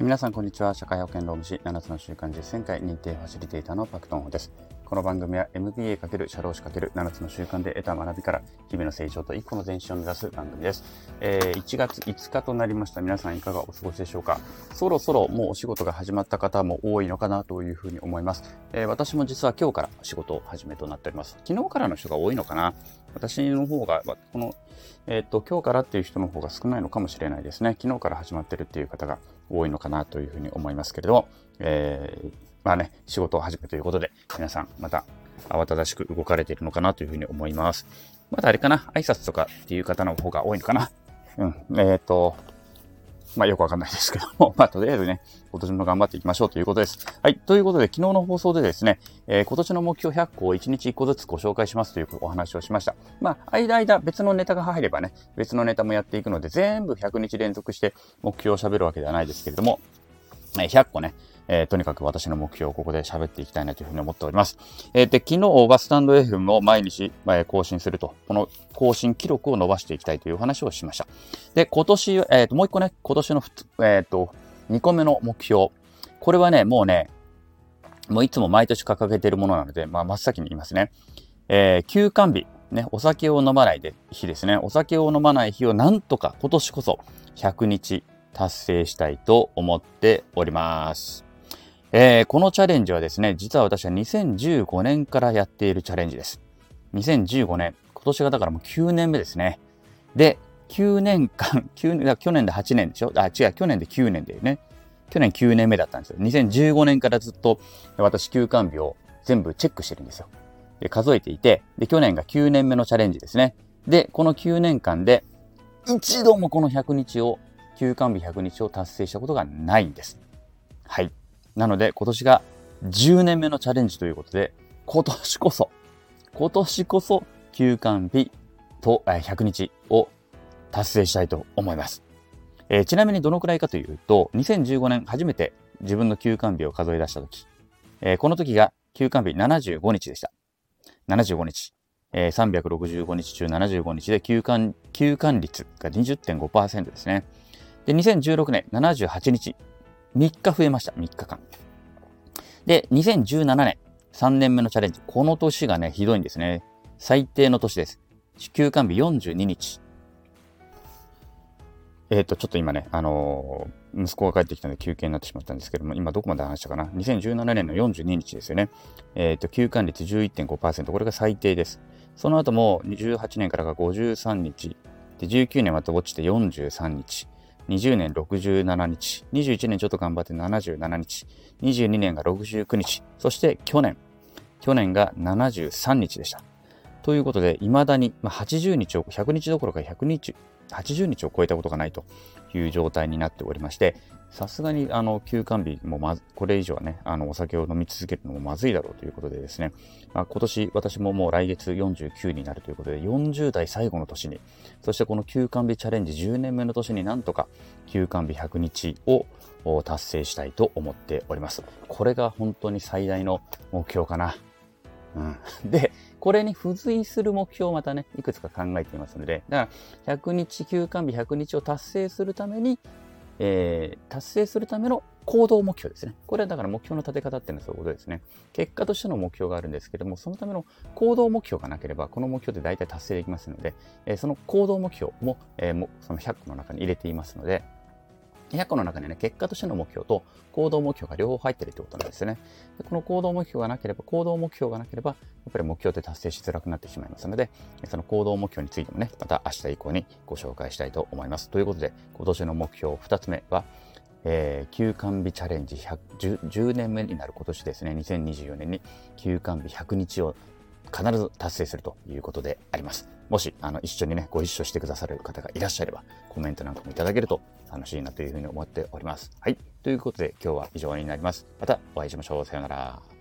皆さんこんにちは。社会保険労務士7つの習慣実践会認定ファシリテーターのパクトンホです。この番組は MBA× 社労士 ×7 つの習慣で得た学びから日々の成長と一個の前進を目指す番組です、えー、1月5日となりました。皆さんいかがお過ごしでしょうか？そろそろもうお仕事が始まった方も多いのかなというふうに思います、えー、私も実は今日から仕事を始めとなっております。昨日からの人が多いのかな？私の方がこのえっ、ー、と今日からっていう人の方が少ないのかもしれないですね昨日から始まってるっていう方が多いのかなというふうに思いますけれども、えー、まあね、仕事を始めということで、皆さんまた慌ただしく動かれているのかなというふうに思います。まだあれかな、挨拶とかっていう方の方が多いのかな？うん、えっ、ー、と、まあよくわかんないですけども、まあとりあえずね、今年も頑張っていきましょうということです。はい。ということで、昨日の放送でですね、えー、今年の目標100個を1日1個ずつご紹介しますというお話をしました。まあ、間々別のネタが入ればね、別のネタもやっていくので、全部100日連続して目標を喋るわけではないですけれども、100個ね、えー、とにかく私の目標をここで喋っていきたいなというふうに思っております。えー、で、昨日はスタンド FM を毎日、え、更新すると、この更新記録を伸ばしていきたいという話をしました。で、今年、えー、ともう一個ね、今年の、えっ、と、2個目の目標。これはね、もうね、もういつも毎年掲げているものなので、まあ、真っ先に言いますね。えー、休館日。ね、お酒を飲まないで日ですね。お酒を飲まない日をなんとか今年こそ100日達成したいと思っております。えー、このチャレンジはですね、実は私は2015年からやっているチャレンジです。2015年、今年がだからもう9年目ですね。で、9年間、9年去年で8年でしょ？あ、違う、去年で9年でね。去年9年目だったんですよ。2015年からずっと私休館日を全部チェックしてるんですよ。で、数えていて、で、去年が9年目のチャレンジですね。で、この9年間で一度もこの100日を、休館日100日を達成したことがないんです。はい。なので今年が10年目のチャレンジということで、今年こそ、今年こそ休館日と100日を達成したいと思います。えー、ちなみにどのくらいかというと、2015年初めて自分の休館日を数え出したとき、えー、この時が休館日75日でした。75日。えー、365日中75日で休館、休館率が20.5%ですね。で、2016年78日。3日増えました。3日間。で、2017年、3年目のチャレンジ。この年がね、ひどいんですね。最低の年です。休館日42日。えっ、ー、と、ちょっと今ね、あのー、息子が帰ってきたので休憩になってしまったんですけども、今どこまで話したかな ?2017 年の42日ですよね。えっ、ー、と、休館率11.5%。これが最低です。その後も18年からが53日。で、19年また落ちて43日。20年67日、21年ちょっと頑張って77日、22年が69日、そして去年、去年が73日でした。ということで、未だにまあ80日を、100日どころか100日、80日を超えたことがないという状態になっておりまして、さすがにあの休館日もまこれ以上はね、あのお酒を飲み続けるのもまずいだろうということでですね、まあ、今年私ももう来月49になるということで、40代最後の年に、そしてこの休館日チャレンジ10年目の年になんとか休館日100日を達成したいと思っております。これが本当に最大の目標かな。うん、で、これに付随する目標をまたね、いくつか考えていますので、だから100日休館日100日を達成するために、えー、達成するための行動目標ですね。これはだから目標の立て方っていうのはそういうことですね。結果としての目標があるんですけども、そのための行動目標がなければ、この目標で大体達成できますので、えー、その行動目標も、えー、もその100個の中に入れていますので、100個の中にね、結果としての目標と行動目標が両方入ってるってことなんですね。でこの行動目標がなければ、行動目標がなければ、やっぱり目標って達成しづらくなってしまいますので、その行動目標についてもね、また明日以降にご紹介したいと思います。ということで、今年の目標2つ目は、えー、休館日チャレンジ11010年目になる今年ですね、2024年に休館日100日を必ず達成するということであります。もし、あの、一緒にね、ご一緒してくださる方がいらっしゃれば、コメントなんかもいただけると楽しいなというふうに思っております。はい。ということで、今日は以上になります。またお会いしましょう。さようなら。